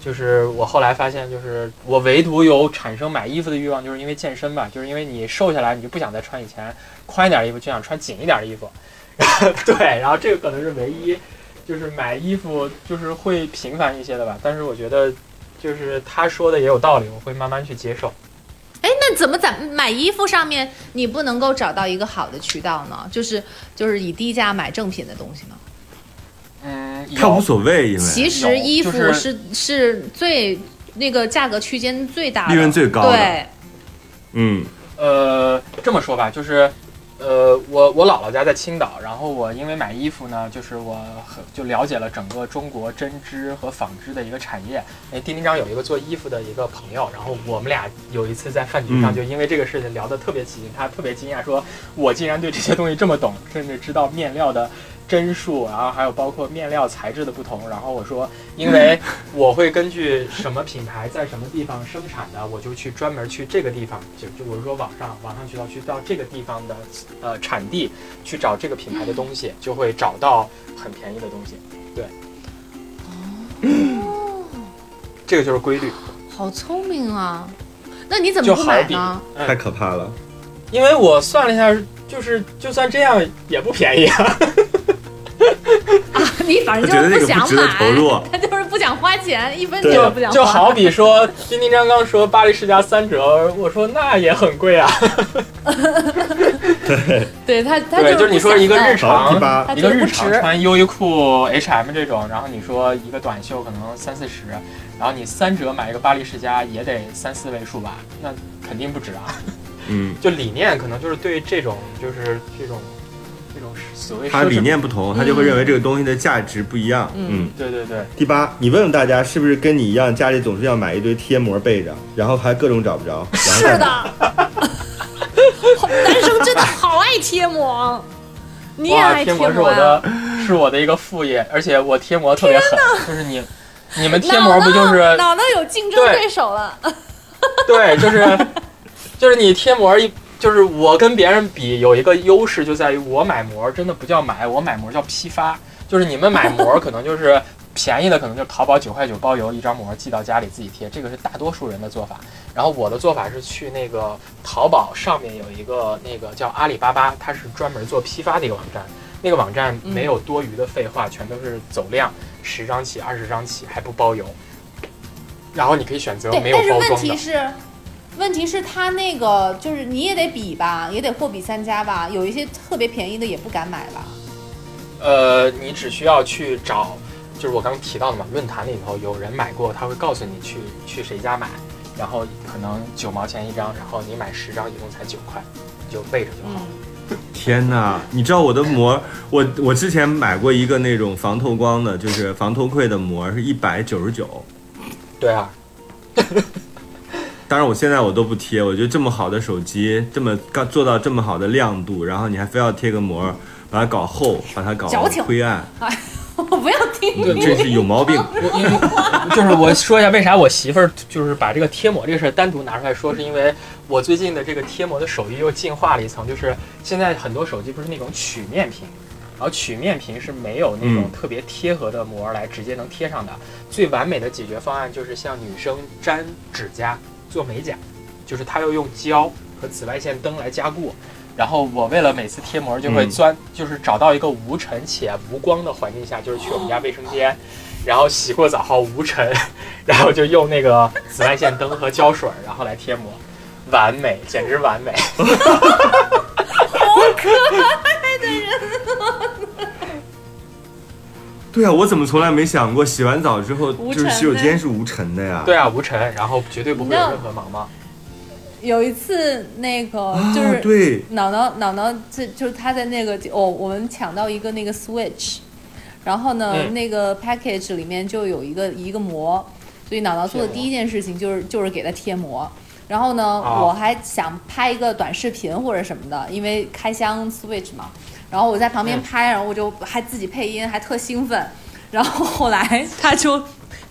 就是我后来发现，就是我唯独有产生买衣服的欲望，就是因为健身吧，就是因为你瘦下来，你就不想再穿以前宽一点的衣服，就想穿紧一点的衣服。对，然后这个可能是唯一，就是买衣服就是会频繁一些的吧。但是我觉得，就是他说的也有道理，我会慢慢去接受。哎，那怎么在买衣服上面你不能够找到一个好的渠道呢？就是就是以低价买正品的东西呢？嗯，他无所谓，因为其实衣服就是是是最那个价格区间最大的，利润最高的对，嗯呃，这么说吧，就是，呃，我我姥姥家在青岛，然后我因为买衣服呢，就是我很就了解了整个中国针织和纺织的一个产业。哎，丁丁章有一个做衣服的一个朋友，然后我们俩有一次在饭局上嗯就因为这个事情聊得特别起劲，他特别惊讶，说我竟然对这些东西这么懂，甚至知道面料的。针数，然后还有包括面料材质的不同，然后我说，因为 我会根据什么品牌在什么地方生产的，我就去专门去这个地方，就就我是说网上网上渠道去到这个地方的呃产地去找这个品牌的东西，就会找到很便宜的东西。对，哦这个就是规律。好聪明啊！那你怎么不就好比买呢？太可怕了。因为我算了一下，就是就算这样也不便宜啊。你反正他觉得就是不值得投买，入，他就是不想花钱，一分钱对都不想花。就好比说，丁丁刚刚说巴黎世家三折，我说那也很贵啊。对对他，他对，就就是你说一个日常，一个日。常穿优衣库、H&M 这种，然后你说一个短袖可能三四十，然后你三折买一个巴黎世家也得三四位数吧，那肯定不止啊。嗯，就理念可能就是对这种就是这种所谓他理念不同，他就会认为这个东西的价值不一样。嗯嗯。对对对，第八，你问问大家是不是跟你一样，家里总是要买一堆贴膜备着，然后还各种找不着。然后是的，男生真的好爱贴膜，你也，爱贴膜是？我的是我的一个副业，而且我贴膜特别狠，就是你你们贴膜不就是脑脑有竞争对对手了？对，就是 就是你贴膜一，就是我跟别人比有一个优势就在于我买膜真的不叫买，我买膜叫批发，就是你们买膜 可能就是便宜的，可能就淘宝九块九包邮一张膜寄到家里自己贴，这个是大多数人的做法。然后我的做法是去那个淘宝上面有一个那个叫阿里巴巴，它是专门做批发的一个网站。那个网站没有多余的废话，全都是走量，十张起、二十张起，还不包邮。然后你可以选择没对，有但是问包装的。题是，问题是它那个就是你也得比吧，也得货比三家吧，有一些特别便宜的也不敢买吧。呃，你只需要去找，就是我刚提到的嘛，论坛里头有人买过，他会告诉你去去谁家买，然后可能九毛钱一张，然后你买十张，一共才九块，你就备着就好。嗯，天哪！你知道我的膜，我我之前买过一个那种防透光的，就是防偷窥的膜，是一百九十九。对啊，当然，我现在我都不贴，我觉得这么好的手机，这么刚做到这么好的亮度，然后你还非要贴个膜，把它搞厚，把它搞灰暗，我不要听。对你真是有毛病。我因为就是我说一下为啥我媳妇儿就是把这个贴膜这个事儿单独拿出来说，是因为我最近的这个贴膜的手艺又进化了一层，就是现在很多手机不是那种曲面屏。然后曲面屏是没有那种嗯。特别贴合的膜来直接能贴上的，最完美的解决方案就是像女生粘指甲做美甲，就是它要用胶和紫外线灯来加固。然后我为了每次贴膜就会嗯钻，就是找到一个无尘且无光的环境下，就是去我们家卫生间，然后洗过澡后无尘，然后就用那个紫外线灯和胶水，然后来贴膜，完美，简直完美。对啊，我怎么从来没想过洗完澡之后就是洗手间是无尘的呀？对啊，无尘，然后绝对不会有任何毛毛。有一次那个啊，就是对，脑脑脑脑，这就是他在那个哦，我们抢到一个那个 Switch，然后呢，嗯那个 package 里面就有一个一个膜，所以脑脑做的第一件事情就是就是给它贴膜。然后呢，啊我还想拍一个短视频或者什么的，因为开箱 Switch 嘛。然后我在旁边嗯拍，然后我就还自己配音，还特兴奋。然后后来他就，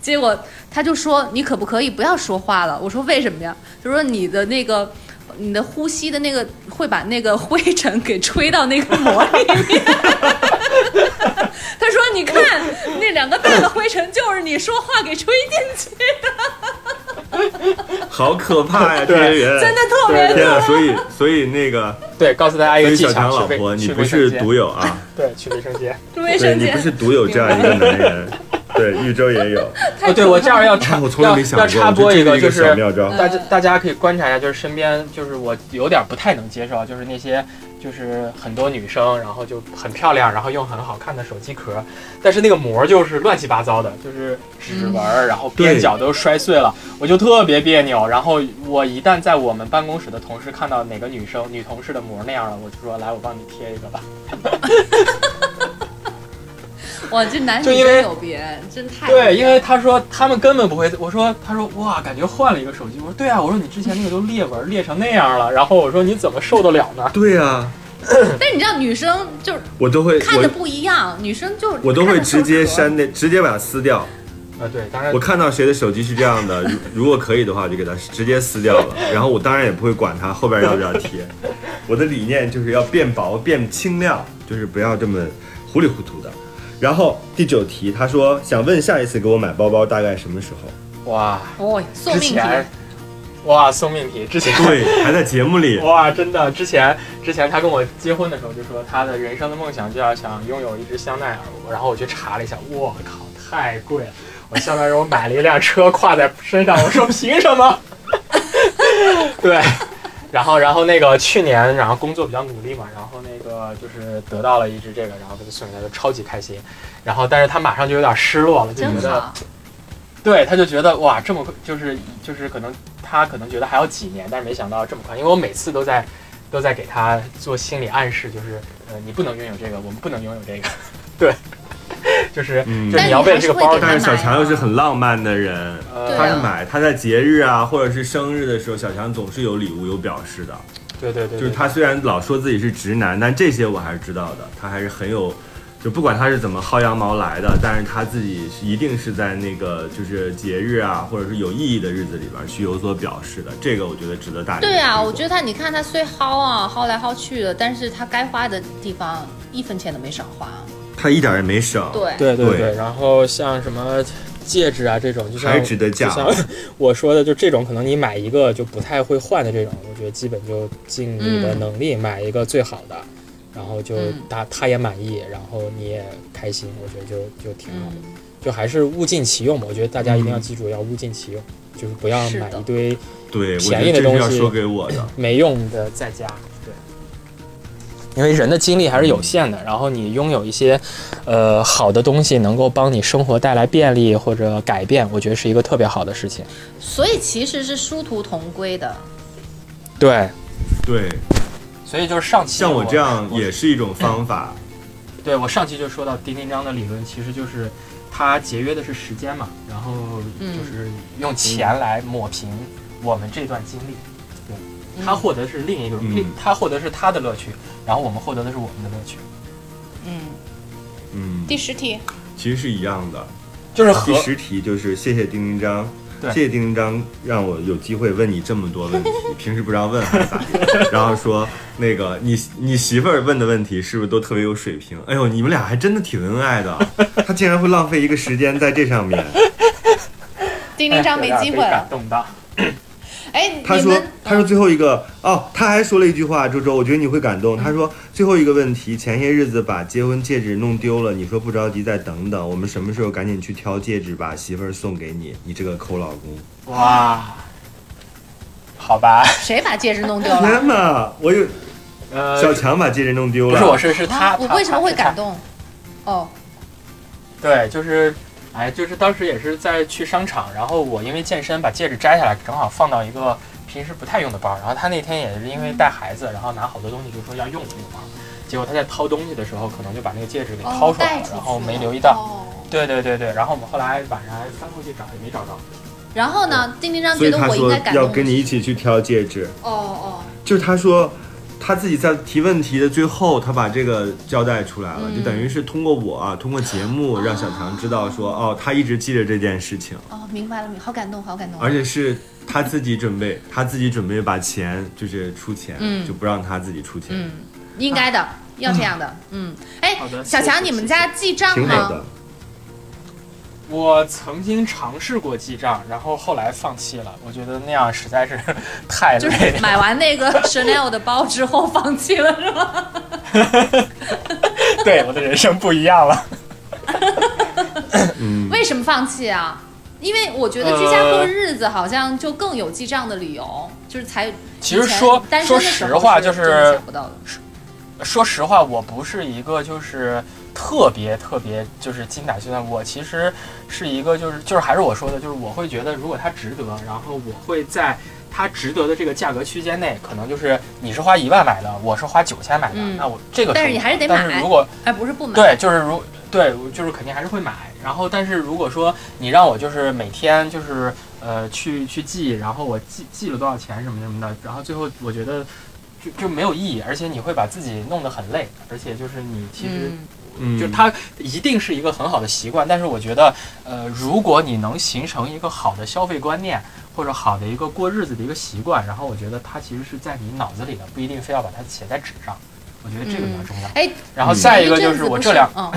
结果他就说：“你可不可以不要说话了？”我说：“为什么呀？”他说：“你的那个你的呼吸的那个会把那个灰尘给吹到那个膜里面。他说：“你看那两个大的灰尘，就是你说话给吹进去的，好可怕呀！这些人真的特别天啊！所以所以那个，对，告诉大家一所以小个技巧，小强老婆，你不是独有啊，对，去卫生间。卫对你不是独有这样一个男人，对，豫州也有。哦，对我这样要插，我从来没想过，要要插播一个，就是妙招。大家大家可以观察一下，就是身边就是我有点不太能接受，啊就是那些就是很多女生，然后就很漂亮，然后用很好看的手机壳，但是那个膜就是乱七八糟的，就是指纹儿，然后边角都摔碎了，我就特别别扭。然后我一旦在我们办公室的同事看到哪个女生女同事的膜那样了，我就说来，我帮你贴一个吧。哇，这男女真有别，真太对，因为他说他们根本不会，我说他说哇，感觉换了一个手机。我说对啊，我说你之前那个都裂纹裂成那样了，然后我说你怎么受得了呢？对啊，但你知道女生就是我都会看的不一样，女生就我都会直接删那，直接把它撕掉。啊，对，当然我看到谁的手机是这样的，如如果可以的话，我就给他直接撕掉了。然后我当然也不会管它后边要不要贴。我的理念就是要变薄、变轻量，就是不要这么糊里糊涂的。然后第九题，他说想问下一次给我买包包大概什么时候？哇，哦，送命题，之前哇送命题，之前对，还在节目里。哇，真的，之前之前他跟我结婚的时候就说他的人生的梦想就要想拥有一只香奈儿，然后我去查了一下，我靠，太贵了。我相当于我买了一辆车挎在身上，我说凭什么？对，然后然后那个去年，然后工作比较努力嘛，然后那个就是得到了一只这个，然后他就送给他，就超级开心。然后但是他马上就有点失落了，就觉得。对，他就觉得哇，这么快，就是就是可能他可能觉得还要几年，但是没想到这么快，因为我每次都在都在给他做心理暗示，就是呃，你不能拥有这个，我们不能拥有这个，对，就是、嗯就是你要为了这个包但还是会给他但是小强又是很浪漫的人，呃，他是买他在节日啊或者是生日的时候，小强总是有礼物有表示的。对对对，对就是他虽然老说自己是直男，但这些我还是知道的，他还是很有，就不管他是怎么薅羊毛来的，但是他自己一定是在那个就是节日啊，或者是有意义的日子里边去有所表示的，这个我觉得值得大家对啊，我觉得得他，你看他虽薅啊，薅来薅去的，但是他该花的地方一分钱都没少花。他一点也没省，对，对对对对，然后像什么戒指啊这种，就像还是值得就。像 我说的，就这种可能你买一个就不太会换的这种，我觉得基本就尽你的嗯能力买一个最好的，然后就嗯他他也满意，然后你也开心，我觉得就就挺好的。嗯，就还是物尽其用吧。我觉得大家一定要嗯记住，要物尽其用，就是不要买一堆对，便宜的东西这是要说给我的。没用的在家。对，因为人的精力还是有限的，然后你拥有一些呃好的东西，能够帮你生活带来便利或者改变，我觉得是一个特别好的事情。所以其实是殊途同归的。对，对，所以就是上期像我这样也是一种方法。对我上期就说到丁丁章的理论，其实就是它节约的是时间嘛，然后就是用钱来抹平我们这段经历。对，他获得是另一个，嗯他获得是他的乐趣，然后我们获得的是我们的乐趣，嗯，嗯，第十题，其实是一样的。就是和第十题就是谢谢丁丁章，谢谢丁丁章让我有机会问你这么多问题，平时不让问还咋的？然后说那个你你媳妇儿问的问题是不是都特别有水平？哎呦，你们俩还真的挺恩爱的，他竟然会浪费一个时间在这上面。丁丁章没机会了。动到。哎，他说他说最后一个哦，他还说了一句话，周周，我觉得你会感动。他说最后一个问题，前些日子把结婚戒指弄丢了，你说不着急，再等等，我们什么时候赶紧去挑戒指，把媳妇儿送给你，你这个抠老公。哇，好吧，谁把戒指弄丢了？天哪，我有呃，小强把戒指弄丢了。不是我是是他，啊我为什么会感？动？哦，对，就是，哎，就是当时也是在去商场，然后我因为健身把戒指摘下来，正好放到一个平时不太用的包，然后他那天也是因为带孩子，然后拿好多东西就说要用这个包，结果他在掏东西的时候，可能就把那个戒指给掏出来了，然后没留意到。哦对对对对，然后我们后来晚上还翻过去找，也没找着。然后呢，丁丁章所以他觉得我应说该感动。要跟你一起去挑戒指，哦哦，就是他说。他自己在提问题的最后，他把这个交代出来了，嗯就等于是通过我啊，通过节目让小强知道说，哦，他一直记着这件事情，哦，明白了，明好感动，好感动。而且是他自己准备，他自己准备把钱就是出钱，嗯就不让他自己出钱，嗯，应该的，要这样的。嗯，哎小强，你们家记账吗？我曾经尝试过记账，然后后来放弃了。我觉得那样实在是 太就累了。是买完那个 Chanel 的包之后放弃了，是吗？对，我的人生不一样了。嗯，为什么放弃啊？因为我觉得居家过日子好像就更有记账的理由，就是才其实说单身说的时候实话，就是想不到的。说实话，我不是一个就是特别特别就是精打细算，我其实是一个就是就是还是我说的，就是我会觉得如果它值得，然后我会在它值得的这个价格区间内，可能就是你是花一万买的，我是花九千买的，嗯那我这个但是你还是得但是如果哎不是不买。对，就是如对，就是肯定还是会买。然后，但是如果说你让我就是每天就是呃去去记，然后我记记了多少钱什么什么的，然后最后我觉得就就没有意义，而且你会把自己弄得很累，而且就是你其实、嗯就是它一定是一个很好的习惯，但是我觉得呃，如果你能形成一个好的消费观念。或者好的一个过日子的一个习惯，然后我觉得它其实是在你脑子里的，不一定非要把它写在纸上。我觉得这个比较重要。哎，然后再一个就是我这两 嗯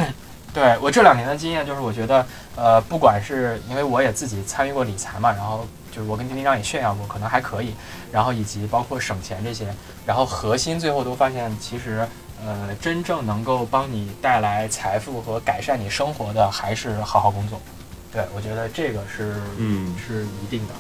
对我这两年的经验就是，我觉得，呃，不管是因为我也自己参与过理财嘛，然后就是我跟丁丁章也炫耀过，可能还可以，然后以及包括省钱这些，然后核心最后都发现，其实，呃，真正能够帮你带来财富和改善你生活的，还是好好工作。对，我觉得这个是，嗯是一定的，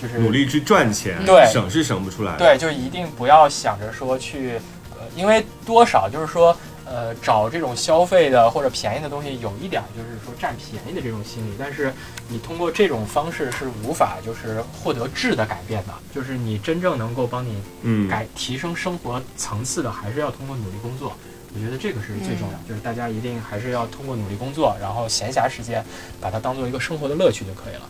就是努力去赚钱，对省是省不出来的。对，就一定不要想着说去，呃，因为多少就是说，呃，找这种消费的或者便宜的东西，有一点儿就是说占便宜的这种心理，但是你通过这种方式是无法就是获得质的改变的，就是你真正能够帮你嗯，改提升生活层次的，还是要通过努力工作。我觉得这个是最重要，就是大家一定还是要通过努力工作，然后闲暇时间把它当做一个生活的乐趣就可以了。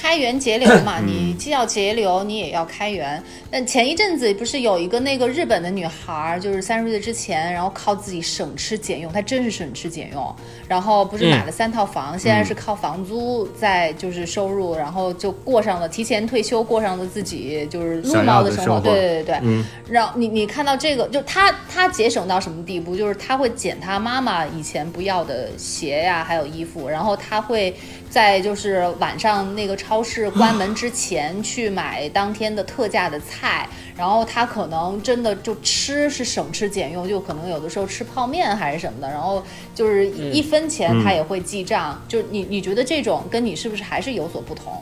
开源节流嘛，嗯你既要节流，你也要开源。但前一阵子不是有一个那个日本的女孩儿，就是三十岁之前，然后靠自己省吃俭用，她真是省吃俭用，然后不是买了三套房，现在是靠房租在就是收入，然后就过上了提前退休，过上了自己就是路猫。的生活对对对对，嗯让你你看到这个，就她她节省到什么地步？就是她会捡她妈妈以前不要的鞋呀，还有衣服，然后她会在就是晚上那个超市关门之前去买当天的特价的菜，然后他可能真的就吃是省吃俭用，就可能有的时候吃泡面还是什么的，然后就是一一分钱他也会记账。就你你觉得这种跟你是不是还是有所不同？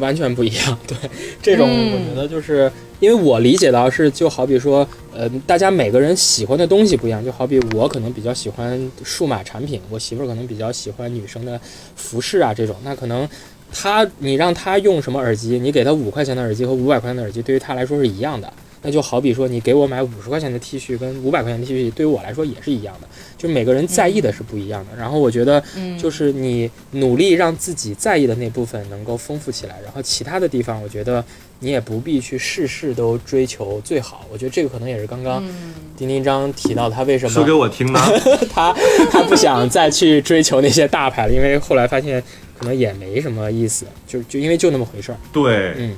完全不一样。对，这种嗯我觉得就是、因为我理解到是，就好比说，呃，大家每个人喜欢的东西不一样，就好比我可能比较喜欢数码产品，我媳妇儿可能比较喜欢女生的服饰啊这种，那可能。她，你让她用什么耳机，你给她五块钱的耳机和五百块钱的耳机，对于她来说是一样的。那就好比说，你给我买五十块钱的 T 恤跟五百块钱的 T 恤，对于我来说也是一样的。就每个人在意的是不一样的。然后我觉得，嗯就是你努力让自己在意的那部分能够丰富起来，然后其他的地方，我觉得你也不必去事事都追求最好。我觉得这个可能也是刚刚嗯丁丁章提到他为什么说给我听呢。他他不想再去追求那些大牌了，因为后来发现可能也没什么意思，就就因为就那么回事儿。对，嗯，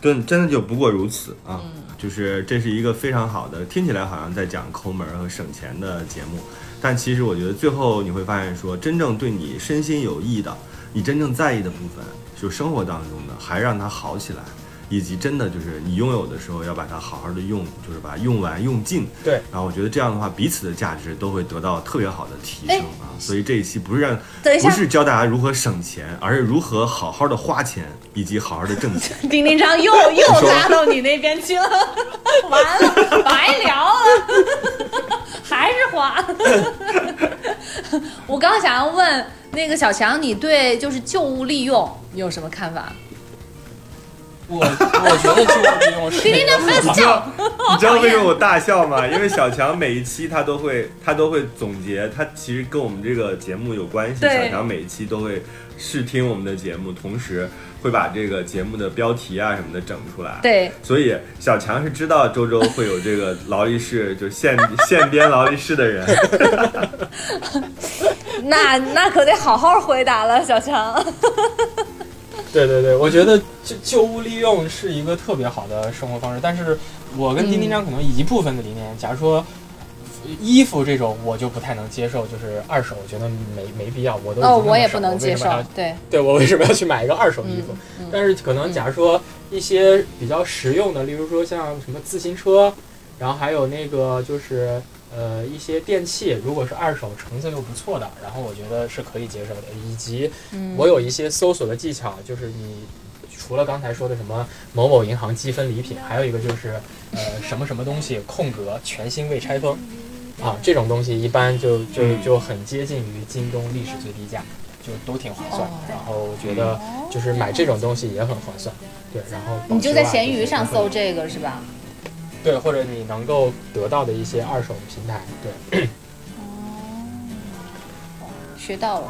真，真的就不过如此啊。就是这是一个非常好的，听起来好像在讲抠门儿和省钱的节目，但其实我觉得最后你会发现说，真正对你身心有益的，你真正在意的部分，就生活当中的，还让他好起来。以及真的就是你拥有的时候要把它好好的用，就是把它用完用尽。对，然后我觉得这样的话，彼此的价值都会得到特别好的提升哎啊。所以这一期不是让不是教大家如何省钱，而是如何好好的花钱，以及好好的挣钱。丁丁章又 又拉到你那边去了，完了，白聊了，还是花。我刚想要问那个小强，你对就是旧物利用你有什么看法？我我觉得旧物利用是一个很好你知道你知道为什么我大笑吗？因为小强每一期他都会他都会总结，他其实跟我们这个节目有关系。小强每一期都会试听我们的节目，同时会把这个节目的标题啊什么的整出来。。对，所以小强是知道周周会有这个劳力士，就现现编劳力士的人。那那可得好好回答了，小强。对对对，我觉得旧旧物利用是一个特别好的生活方式，但是我跟丁丁张可能一部分的理念，假如说衣服这种我就不太能接受，就是二手，我觉得没没必要，我都已经哦，我也不能接受。对，对我为什么要去买一个二手衣服？但是可能假如说一些比较实用的，例如说像什么自行车，然后还有那个就是呃一些电器，如果是二手成色又不错的，然后我觉得是可以接受的。以及嗯我有一些搜索的技巧，就是你除了刚才说的什么某某银行积分礼品，还有一个就是呃什么什么东西空格全新未拆封。啊，这种东西一般就就嗯就很接近于京东历史最低价，就都挺划算。然后我觉得就是买这种东西也很划算，对。然后你就在闲鱼鱼上搜这个是吧？对，或者你能够得到的一些二手平台，对。哦学到了。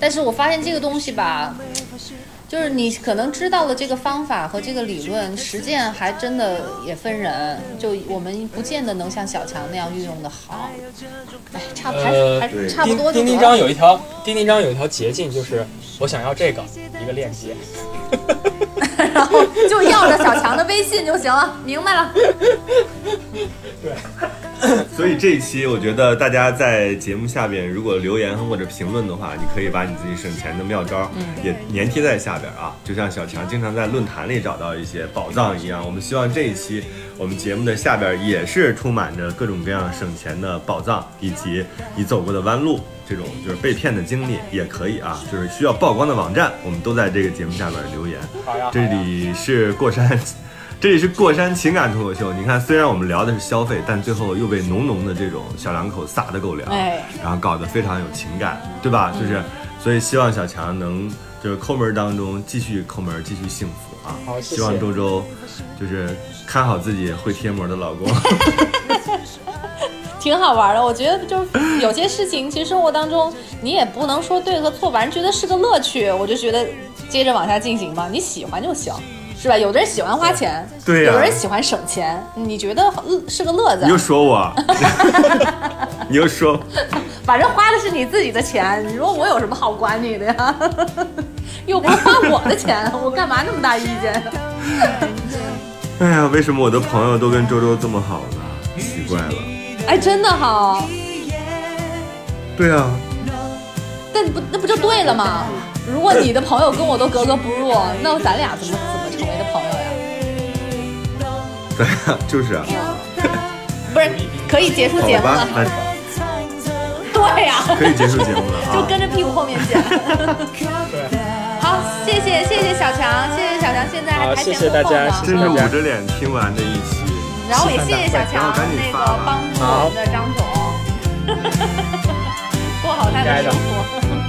但是我发现这个东西吧，就是你可能知道了这个方法和这个理论，实践还真的也分人。就我们不见得能像小强那样运用的好。哎，差还是呃还是差不多就丁丁丁得了。章有一条，钉钉章有一条捷径，就是我想要这个一个链接，然 后就要着小强的微信就行了，明白了。对 所以这一期我觉得大家在节目下边如果留言或者评论的话，你可以把你自己省钱的妙招也粘贴在下边啊，就像小强经常在论坛里找到一些宝藏一样。我们希望这一期我们节目的下边也是充满着各种各样省钱的宝藏，以及你走过的弯路。这种就是被骗的经历也可以啊，就是需要曝光的网站，我们都在这个节目下边留言。好呀，这里是过山，这里是过山情感脱口秀。你看，虽然我们聊的是消费，但最后又被浓浓的这种小两口撒的狗粮，哎，然后搞得非常有情感，对吧？就是，所以希望小强能就是抠门当中继续抠门，继续幸福啊！希望周周就是看好自己会贴膜的老公。挺好玩的。我觉得就有些事情，其实生活当中你也不能说对和错，反正觉得是个乐趣，我就觉得接着往下进行吧。你喜欢就行，是吧？有的人喜欢花钱，对呀有的人喜欢省钱，你觉得呃是个乐子你，又说我，你又说，反正花的是你自己的钱，你说我有什么好管你的呀？又不是花我的钱，我干嘛那么大意见？哎呀，为什么我的朋友都跟周周这么好呢？奇怪了。哎，真的好，对啊，但不那不就对了吗？如果你的朋友跟我都格格不入，那咱俩怎么怎么成为的朋友呀？对啊，就是啊。不是，可以结束节目了，。对呀、可以结束节目了啊。就跟着屁股后面剪。好，谢谢谢谢小强，谢谢小强，现在还好台前谢谢大家幕后呢。真是捂着脸听完的一期。然后也谢谢小然强后赶紧那个帮助我们的张总，过好他的生活。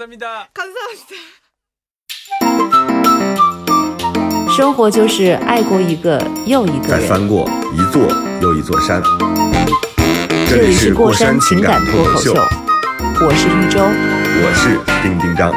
감사합니다。 감사합니다。生活就是爱过一个又一个人。再翻过一座又一座山。 这里是过山情感脱口秀，我是玉州。我是丁丁张。